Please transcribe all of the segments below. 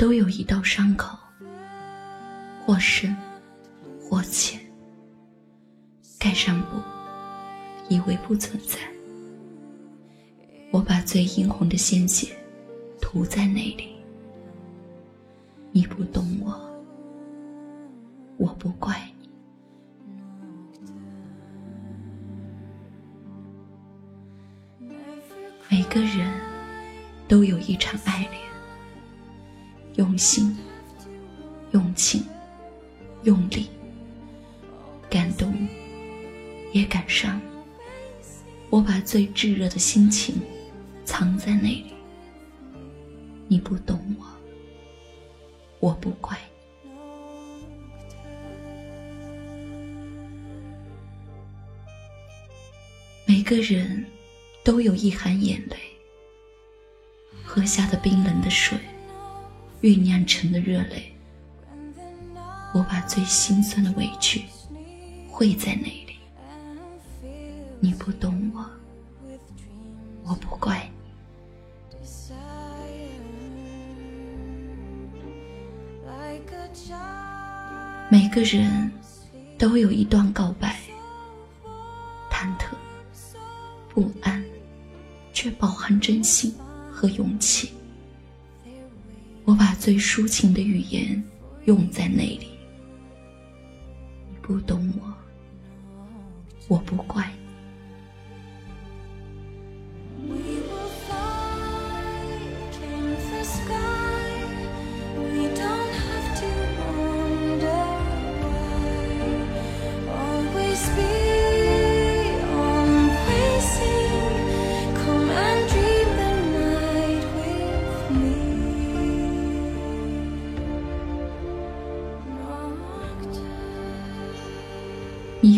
都有一道伤口，或深或浅，盖上布，以为不存在。我把最殷红的鲜血涂在那里，你不懂我，我不怪你。每个人都有一场爱恋，用心、用情、用力，感动也感伤。我把最炙热的心情藏在那里，你不懂我，我不怪。每个人都有一含眼泪，喝下的冰冷的水，酝酿成的热泪。我把最心酸的委屈汇在那里，你不懂我，我不怪你。每个人都有一段告白，忐忑、不安，却饱含真心和勇气。我把最抒情的语言用在那里，你不懂我，我不怪你。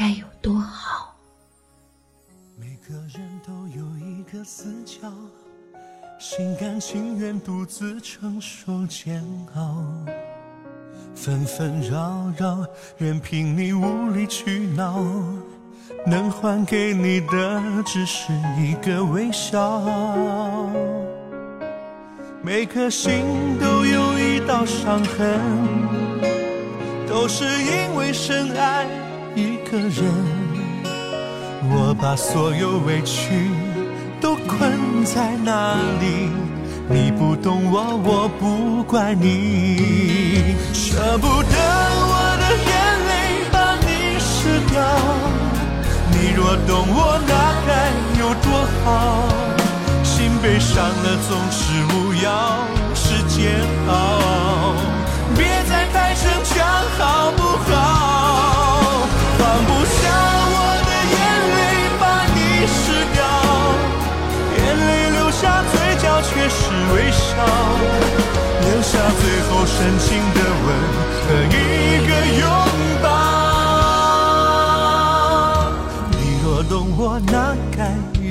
该有多好！每个人都有一个死角，心甘情愿独自承受煎熬，纷纷扰扰，任凭你无理取闹，能还给你的只是一个微笑。每颗心都有一道伤痕，都是因为深爱。一个人，我把所有委屈都困在那里。你不懂我，我不怪你。舍不得我的眼泪把你湿掉，你若懂我，那该有多好。心被伤了，总是无药，是煎熬。别再太逞强，好？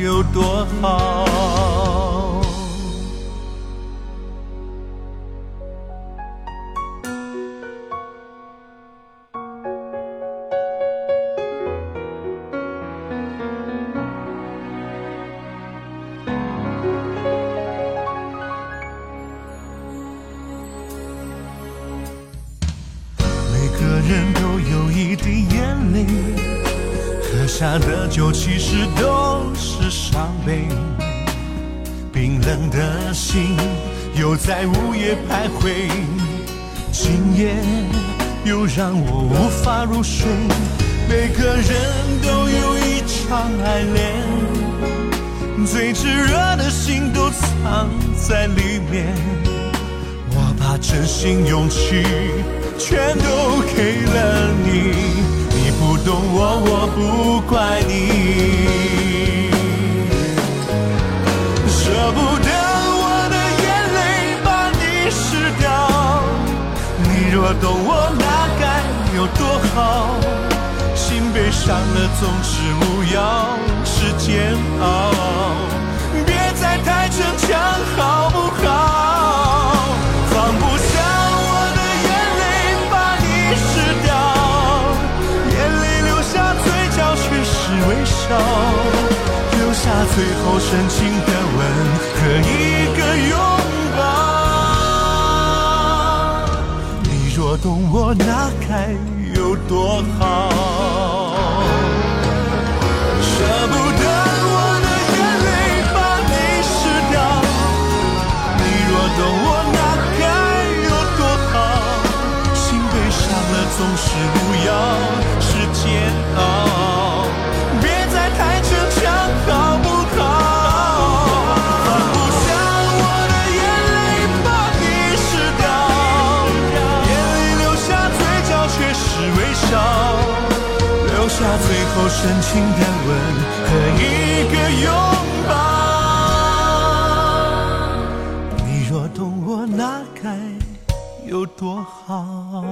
有多好？每个人都有一滴眼泪喝下的酒其实都冷的心又在午夜徘徊，今夜又让我无法入睡。每个人都有一场爱恋，最炙热的心都藏在里面。我把真心勇气全都给了你，你不懂我，我不怪你。懂我那该有多好。心被伤了，总是无药是煎熬。别再太逞强，好不好？放不下我的眼泪，把你湿掉，眼泪流下，嘴角却是微笑，留下最后深情的吻和一个拥懂我，那该有多好？深情的吻和一个拥抱。你若懂我那该有多好。